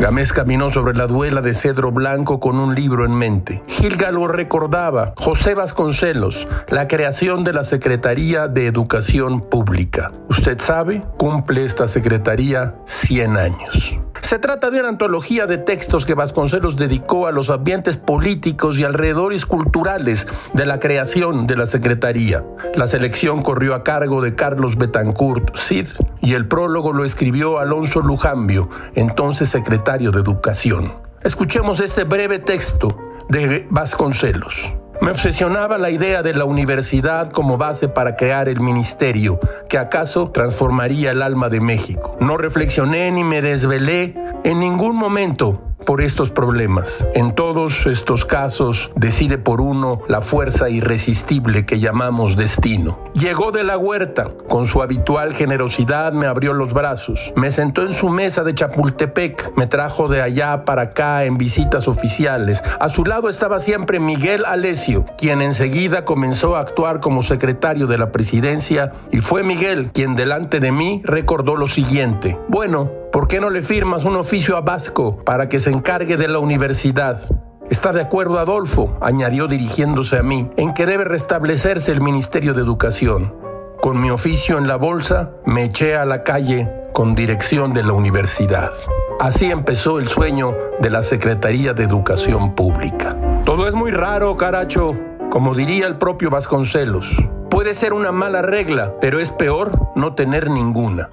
Gamés caminó sobre la duela de cedro blanco con un libro en mente. Gilga lo recordaba, José Vasconcelos, la creación de la Secretaría de Educación Pública. Usted sabe, cumple esta Secretaría 100 años. Se trata de una antología de textos que Vasconcelos dedicó a los ambientes políticos y alrededores culturales de la creación de la Secretaría. La selección corrió a cargo de Carlos Betancourt Cid y el prólogo lo escribió Alonso Lujambio, entonces secretario de Educación. Escuchemos este breve texto de Vasconcelos. Me obsesionaba la idea de la universidad como base para crear el ministerio, que acaso transformaría el alma de México. No reflexioné ni me desvelé en ningún momento por estos problemas. En todos estos casos decide por uno la fuerza irresistible que llamamos destino. Llegó de la huerta, con su habitual generosidad me abrió los brazos, me sentó en su mesa de Chapultepec, me trajo de allá para acá en visitas oficiales. A su lado estaba siempre Miguel Alesio, quien enseguida comenzó a actuar como secretario de la presidencia y fue Miguel quien delante de mí recordó lo siguiente. Bueno, ¿por qué no le firmas un oficio a Vasco para que se encargue de la universidad? Está de acuerdo Adolfo, añadió dirigiéndose a mí, en que debe restablecerse el Ministerio de Educación. Con mi oficio en la bolsa, me eché a la calle con dirección de la universidad. Así empezó el sueño de la Secretaría de Educación Pública. Todo es muy raro, caracho, como diría el propio Vasconcelos. Puede ser una mala regla, pero es peor no tener ninguna.